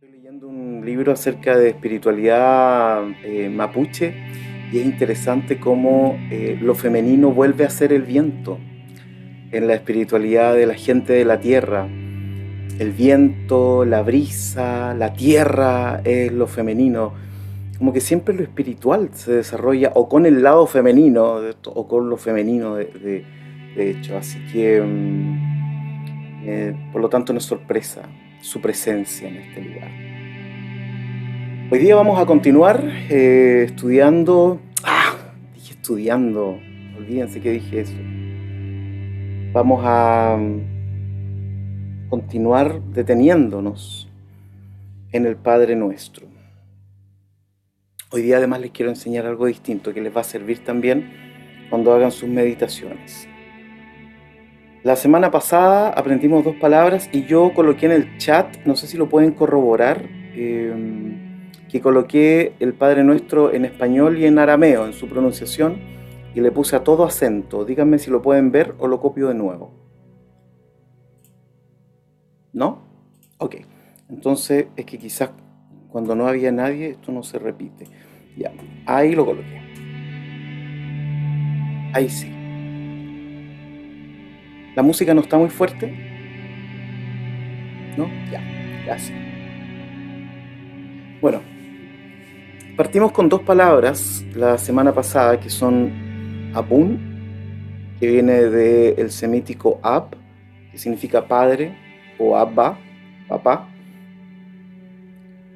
Estoy leyendo un libro acerca de espiritualidad eh, mapuche y es interesante cómo eh, lo femenino vuelve a ser el viento en la espiritualidad de la gente de la tierra. El viento, la brisa, la tierra es lo femenino. Como que siempre lo espiritual se desarrolla o con el lado femenino o con lo femenino de, hecho. Así que, mm, eh, por lo tanto, no es sorpresa su presencia en este lugar. Hoy día vamos a continuar eh, estudiando. ¡Ah! Dije estudiando. Olvídense que dije eso. Vamos a mm, continuar deteniéndonos en el Padre Nuestro. Hoy día además les quiero enseñar algo distinto que les va a servir también cuando hagan sus meditaciones. La semana pasada aprendimos dos palabras y yo coloqué en el chat, no sé si lo pueden corroborar, em, que coloqué el Padre Nuestro en español y en arameo en su pronunciación y le puse a todo acento. Díganme si lo pueden ver o lo copio de nuevo. ¿No? Ok. Entonces es que quizás cuando no había nadie esto no se repite. Ya, ahí lo coloqué. Ahí sí. La música no está muy fuerte. ¿No? Ya, gracias. Bueno, partimos con dos palabras la semana pasada que son Abun, que viene del semítico Ab, que significa padre, o Abba, papá,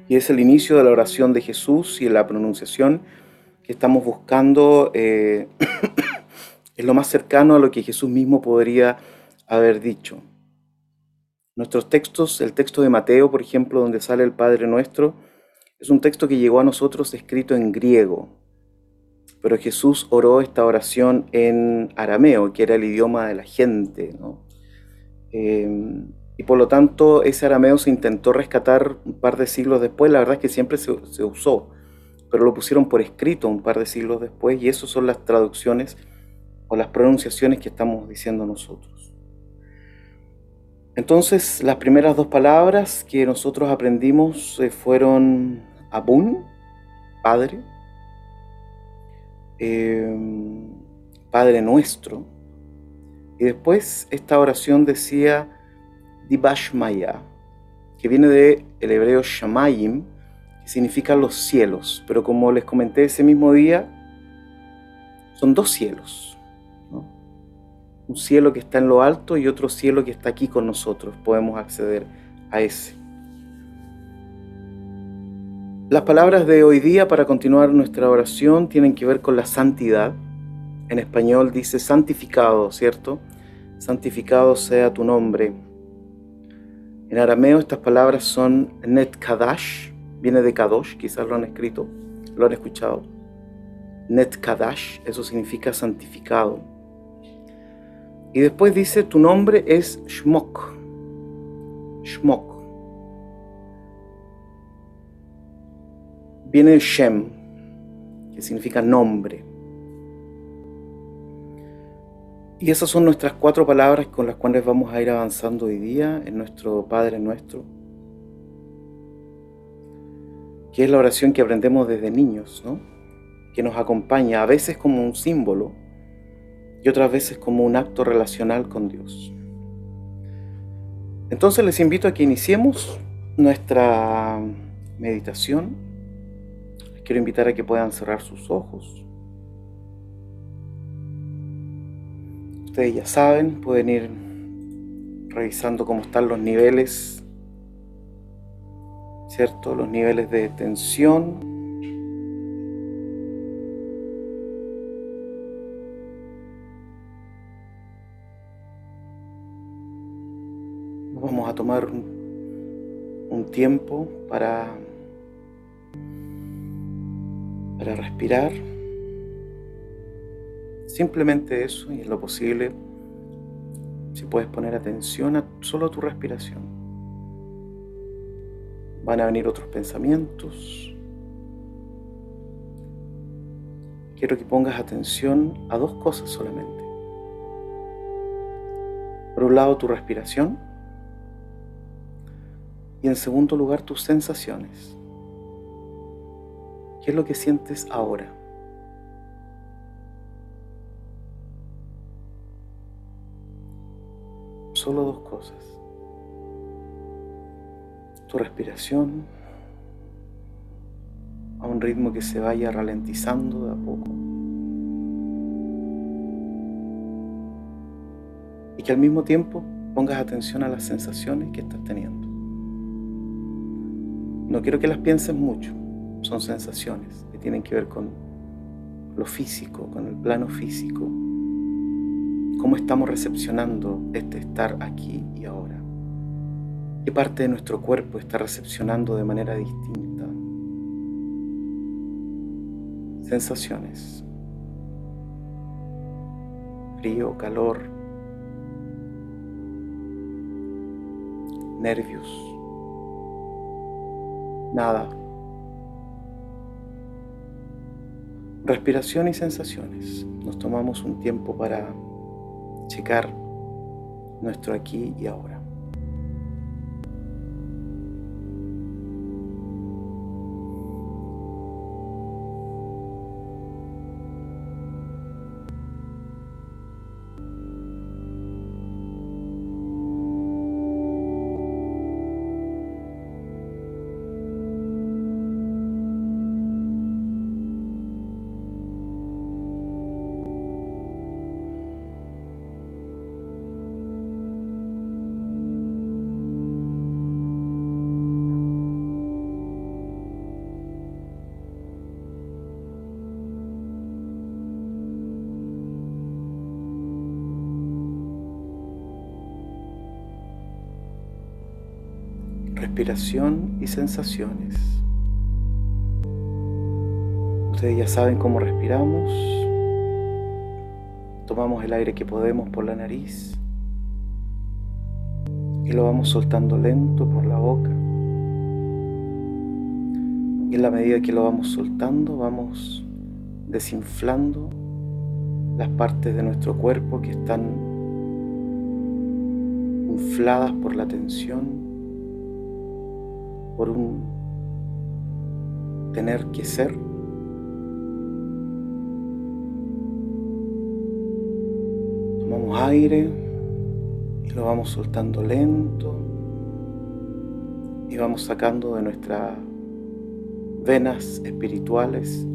y es el inicio de la oración de Jesús y la pronunciación que estamos buscando eh, es lo más cercano a lo que Jesús mismo podría haber dicho. Nuestros textos, el texto de Mateo, por ejemplo, donde sale el Padre Nuestro, es un texto que llegó a nosotros escrito en griego, pero Jesús oró esta oración en arameo, que era el idioma de la gente, em, y por lo tanto ese arameo se intentó rescatar un par de siglos después, la verdad es que siempre se, se usó, pero lo pusieron por escrito un par de siglos después, y eso son las traducciones o las pronunciaciones que estamos diciendo nosotros. Entonces, las primeras dos palabras que nosotros aprendimos eh, fueron Abun, Padre, em, Padre nuestro, y después esta oración decía Dibashmaya, que viene del el hebreo Shamayim, que significa los cielos, pero como les comenté ese mismo día, son dos cielos un cielo que está en lo alto y otro cielo que está aquí con nosotros. Podemos acceder a ese. Las palabras de hoy día para continuar nuestra oración tienen que ver con la santidad. En español dice santificado, ¿cierto? Santificado sea tu nombre. En arameo estas palabras son net kadash, viene de kadosh, quizás lo han escrito, lo han escuchado. Net kadash, eso significa santificado. Y después dice, tu nombre es Shmok. Shmok. Viene Shem, que significa nombre. Y esas son nuestras cuatro palabras con las cuales vamos a ir avanzando hoy día en nuestro Padre nuestro, que es la oración que aprendemos desde niños, ¿no? que nos acompaña a veces como un símbolo, y otras veces como un acto relacional con Dios. Entonces les invito a que iniciemos nuestra meditación. Les quiero invitar a que puedan cerrar sus ojos. Ustedes ya saben, pueden ir revisando cómo están los niveles, ¿cierto? Los niveles de tensión tomar un tiempo para, para respirar. Simplemente eso y en lo posible, si puedes poner atención a solo a tu respiración. Van a venir otros pensamientos. Quiero que pongas atención a dos cosas solamente. Por un lado, tu respiración Y en segundo lugar, tus sensaciones. ¿Qué es lo que sientes ahora? Solo dos cosas. Tu respiración a un ritmo que se vaya ralentizando de a poco. Y que al mismo tiempo pongas atención a las sensaciones que estás teniendo. No quiero que las pienses mucho, son sensaciones que tienen que ver con lo físico, con el plano físico, cómo estamos recepcionando este estar aquí y ahora, qué parte de nuestro cuerpo está recepcionando de manera distinta. Sensaciones, frío, calor, nervios, nada. Respiración y sensaciones. Nos tomamos un tiempo para checar nuestro aquí y ahora. Respiración y sensaciones. Ustedes ya saben cómo respiramos. Tomamos el aire que podemos por la nariz y lo vamos soltando lento por la boca. Y en la medida que lo vamos soltando, vamos desinflando las partes de nuestro cuerpo que están infladas por la tensión por un tener que ser. Tomamos aire y lo vamos soltando lento y vamos sacando de nuestras venas espirituales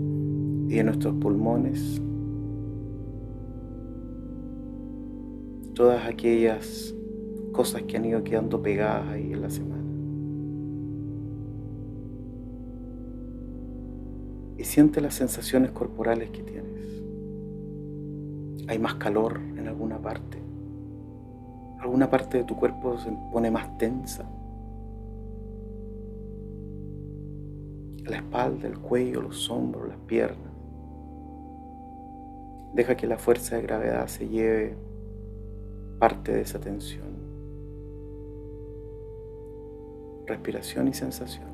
y de nuestros pulmones todas aquellas cosas que han ido quedando pegadas ahí en la semana. Y siente las sensaciones corporales que tienes. Hay más calor en alguna parte. Alguna parte de tu cuerpo se pone más tensa. La espalda, el cuello, los hombros, las piernas. Deja que la fuerza de gravedad se lleve parte de esa tensión. Respiración y sensación.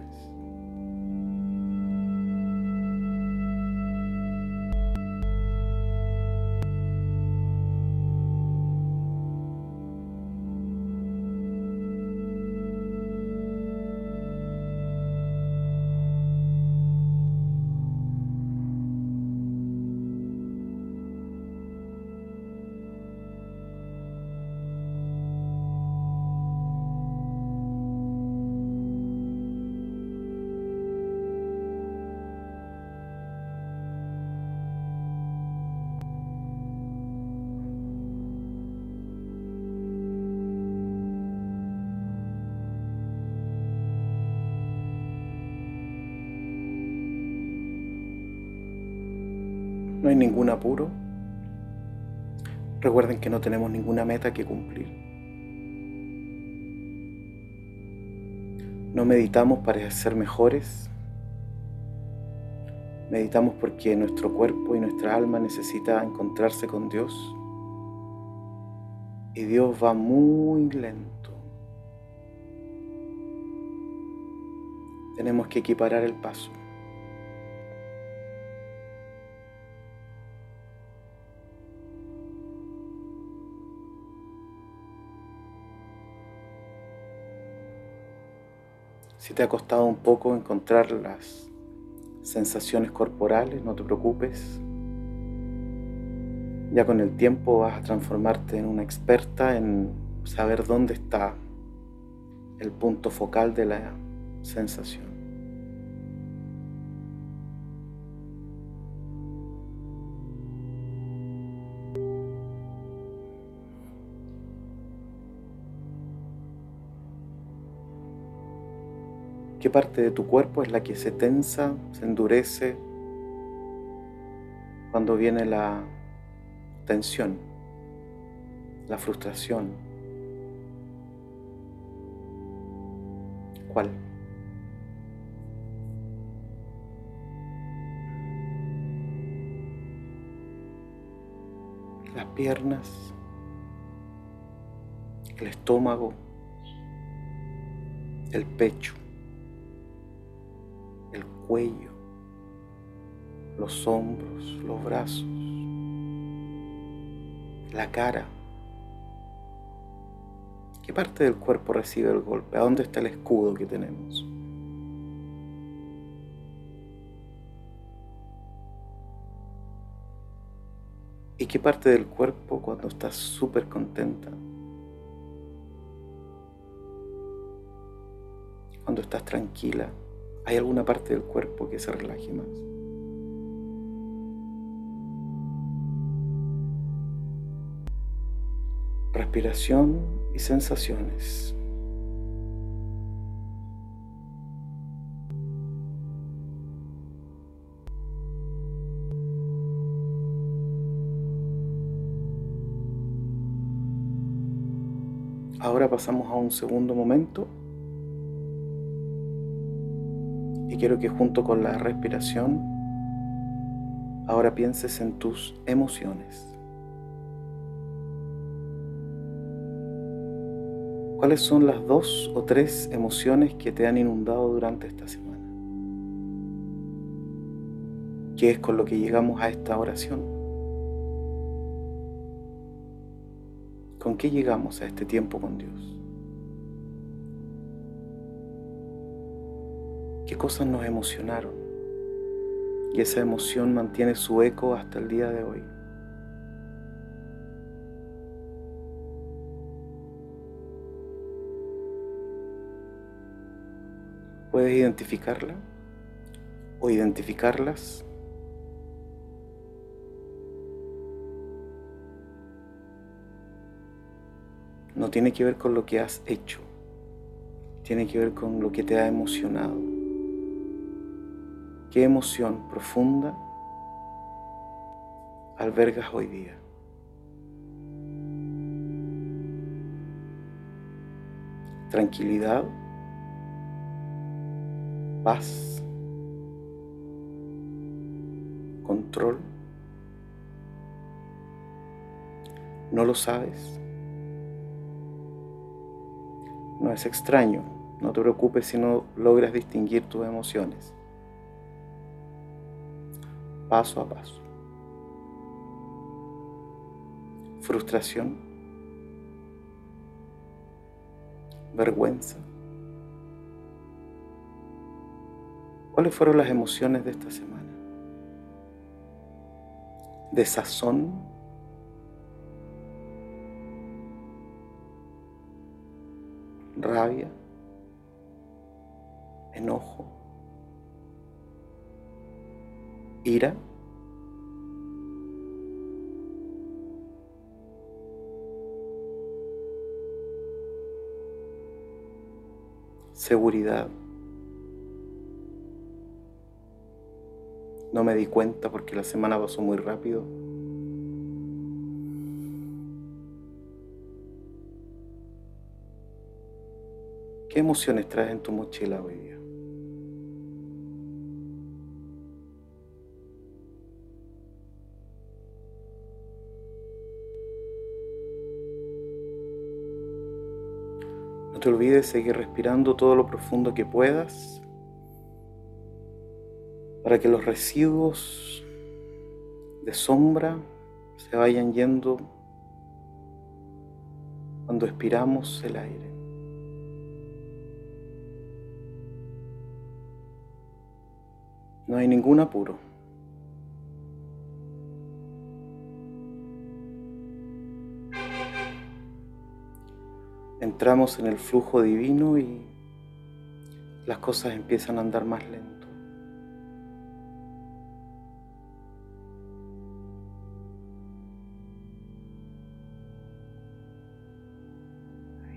No hay ningún apuro. Recuerden que no tenemos ninguna meta que cumplir. No meditamos para ser mejores. Meditamos porque nuestro cuerpo y nuestra alma necesita encontrarse con Dios. Y Dios va muy lento. Tenemos que equiparar el paso. Si te ha costado un poco encontrar las sensaciones corporales, no te preocupes. Ya con el tiempo vas a transformarte en una experta en saber dónde está el punto focal de la sensación. Parte de tu cuerpo es la que se tensa, se endurece cuando viene la tensión, la frustración? ¿Cuál? Las piernas, el estómago, el pecho cuello, los hombros, los brazos, la cara. ¿Qué parte del cuerpo recibe el golpe? ¿A dónde está el escudo que tenemos? ¿Y qué parte del cuerpo cuando estás súper contenta? Cuando estás tranquila. ¿Hay alguna parte del cuerpo que se relaje más? Respiración y sensaciones. Ahora pasamos a un segundo momento quiero que junto con la respiración, ahora pienses en tus emociones. ¿Cuáles son las dos o tres emociones que te han inundado durante esta semana? ¿Qué es con lo que llegamos a esta oración? ¿Con qué llegamos a este tiempo con Dios? Cosas nos emocionaron. Y esa emoción mantiene su eco hasta el día de hoy. ¿Puedes identificarla o identificarlas? No tiene que ver con lo que has hecho, tiene que ver con lo que te ha emocionado. ¿Qué emoción profunda albergas hoy día? Tranquilidad, paz, control. ¿No lo sabes? No es extraño, no te preocupes si no logras distinguir tus emociones paso a paso. Frustración, vergüenza. ¿Cuáles fueron las emociones de esta semana? Desazón. Rabia. Enojo ira, seguridad. No me di cuenta porque la semana pasó muy rápido. ¿Qué emociones traes en tu mochila hoy día? te olvides seguir respirando todo lo profundo que puedas para que los residuos de sombra se vayan yendo cuando expiramos el aire. No hay ningún apuro. Entramos en el flujo divino y las cosas empiezan a andar más lento.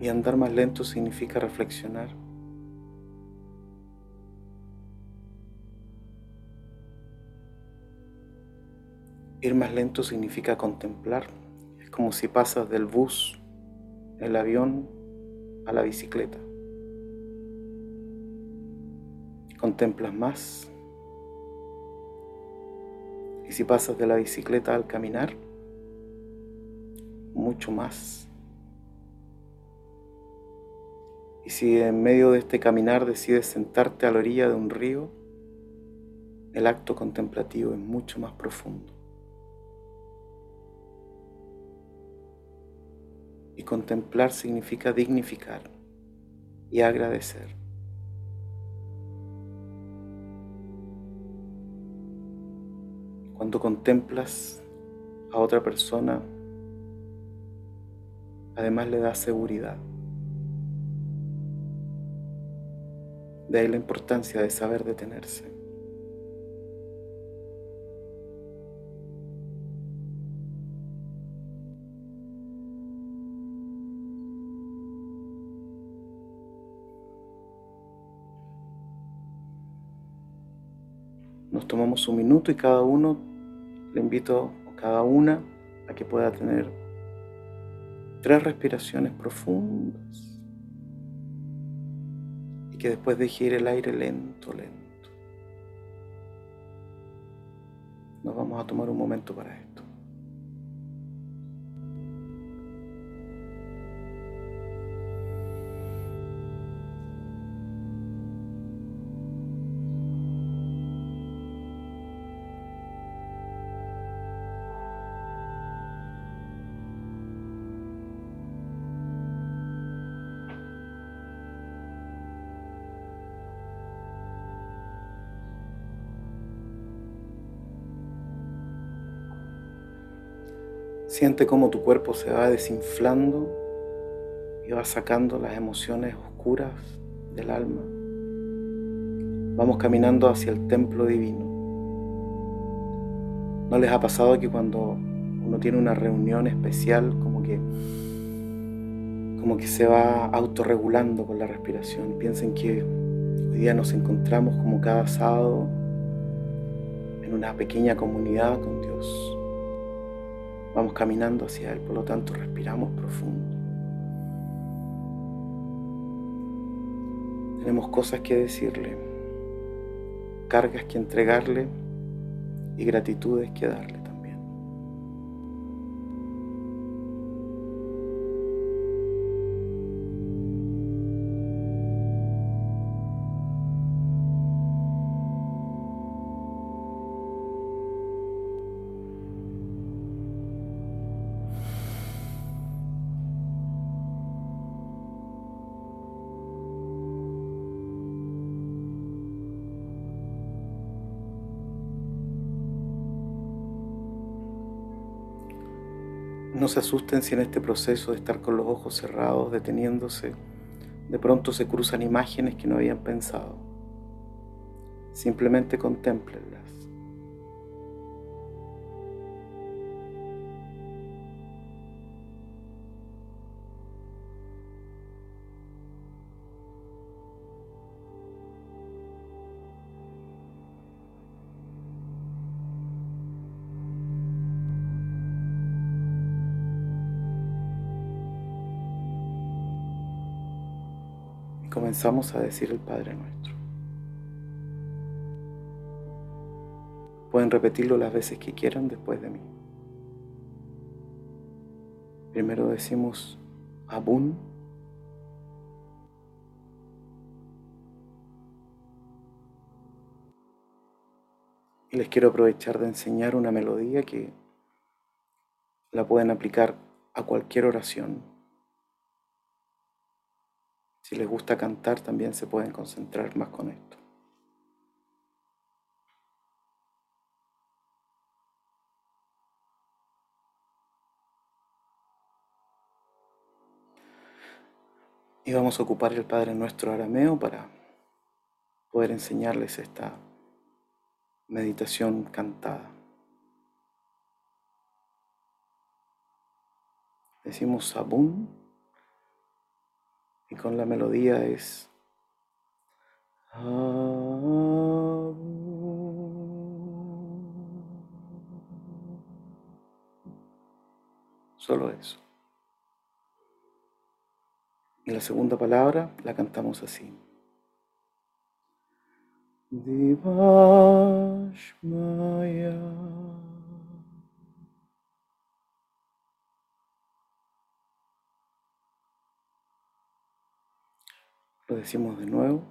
Y andar más lento significa reflexionar. Ir más lento significa contemplar. Es como si pasas del bus, el avión, a la bicicleta. Contemplas más. Y si pasas de la bicicleta al caminar, mucho más. Y si en medio de este caminar decides sentarte a la orilla de un río, el acto contemplativo es mucho más profundo. Y contemplar significa dignificar y agradecer. Cuando contemplas a otra persona, además le das seguridad. De ahí la importancia de saber detenerse. Tomamos un minuto y cada uno le invito a cada una a que pueda tener tres respiraciones profundas y que después deje ir el aire lento, lento. Nos vamos a tomar un momento para esto. Siente cómo tu cuerpo se va desinflando y va sacando las emociones oscuras del alma. Vamos caminando hacia el templo divino. ¿No les ha pasado que cuando uno tiene una reunión especial, como que, como que se va autorregulando con la respiración? Piensen que hoy día nos encontramos como cada sábado en una pequeña comunidad con Dios Vamos caminando hacia Él, por lo tanto respiramos profundo. Tenemos cosas que decirle, cargas que entregarle y gratitudes que darle. No se asusten si en este proceso de estar con los ojos cerrados, deteniéndose, de pronto se cruzan imágenes que no habían pensado. Simplemente contemplenlas. Comenzamos a decir el Padre nuestro. Pueden repetirlo las veces que quieran después de mí. Primero decimos Abun. Y les quiero aprovechar de enseñar una melodía que la pueden aplicar a cualquier oración si les gusta cantar, también se pueden concentrar más con esto. Y vamos a ocupar el Padre Nuestro arameo para poder enseñarles esta meditación cantada. Decimos Sabún y con la melodía es Solo eso. Y la segunda palabra la cantamos así. Divashmaya. Lo decimos de nuevo.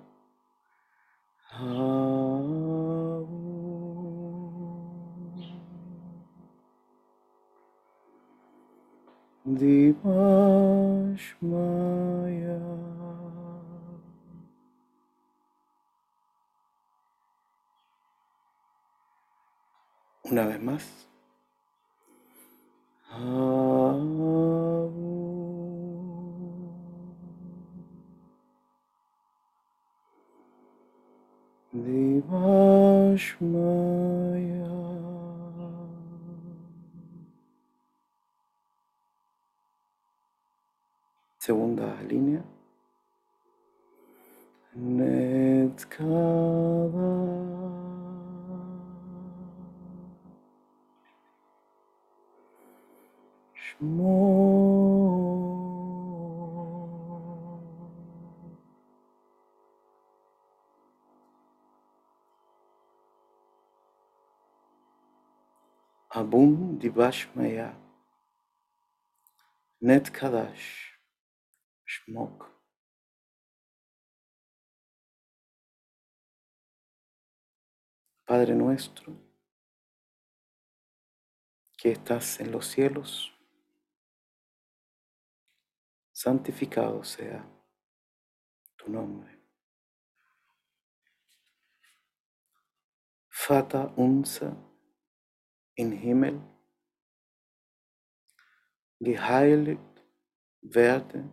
Divashmaya. Una vez más. Segunda línea. Netkava. Shmo. Abum Divashmaya. Net Kadash. Shmok. Padre nuestro, que estás en los cielos, santificado sea tu nombre. Fata unsa in Himmel, geheiligt werde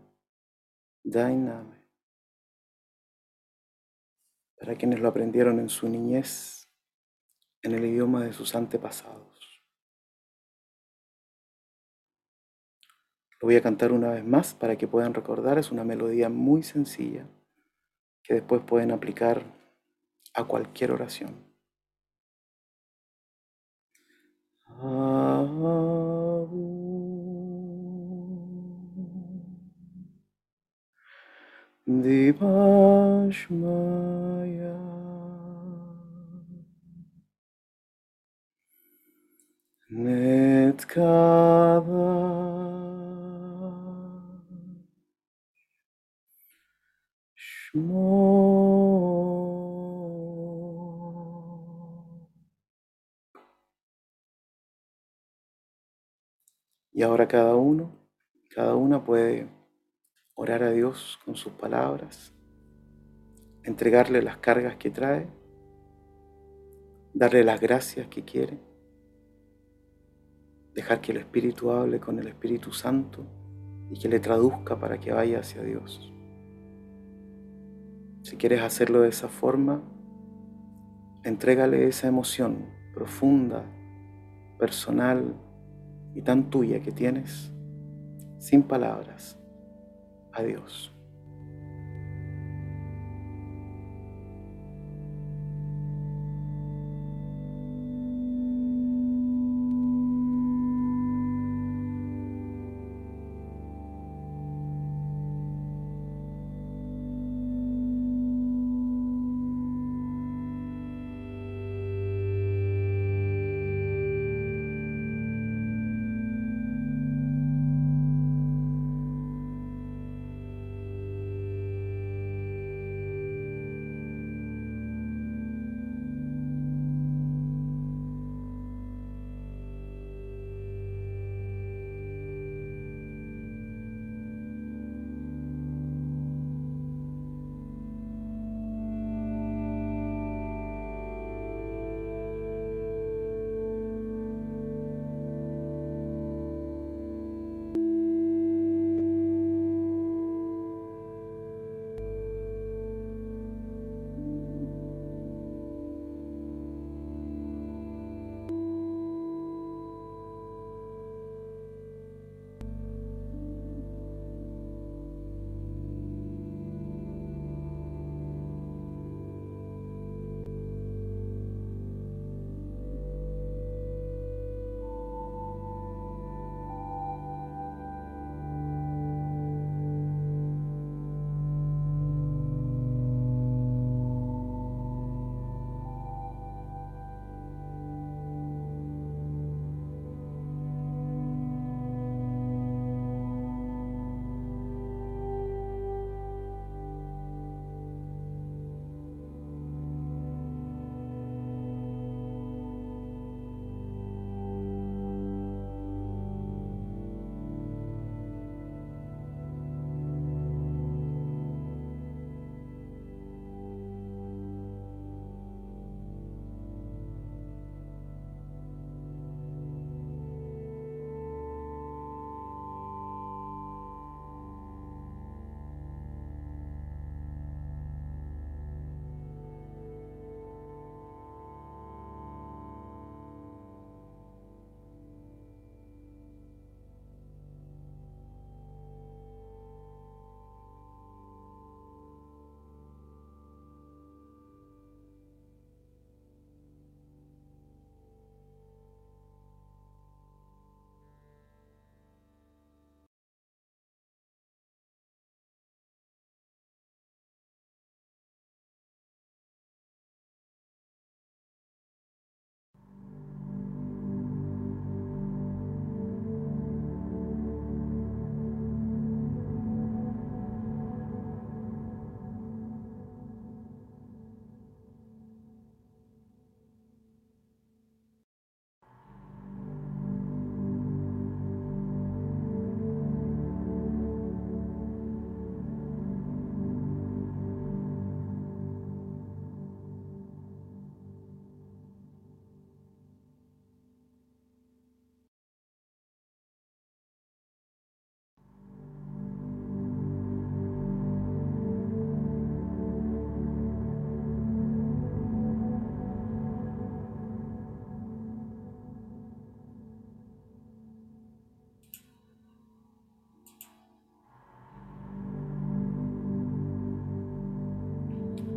dein Name. Para quienes lo aprendieron en su niñez, en el idioma de sus antepasados. Lo voy a cantar una vez más para que puedan recordar. Es una melodía muy sencilla que después pueden aplicar a cualquier oración. Divashmaya. Netkava. Shmo Y ahora cada uno, cada una puede orar a Dios con sus palabras, entregarle las cargas que trae, darle las gracias que quiere, dejar que el Espíritu hable con el Espíritu Santo y que le traduzca para que vaya hacia Dios. Si quieres hacerlo de esa forma, entrégale esa emoción profunda, personal y tan tuya que tienes, sin palabras, a Dios.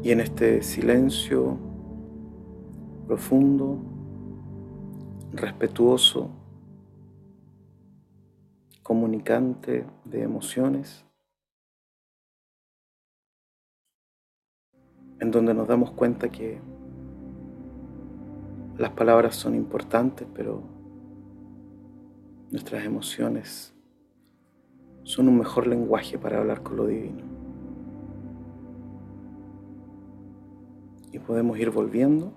Y en este silencio profundo, respetuoso, comunicante de emociones, en donde nos damos cuenta que las palabras son importantes, pero nuestras emociones son un mejor lenguaje para hablar con lo divino. Y podemos ir volviendo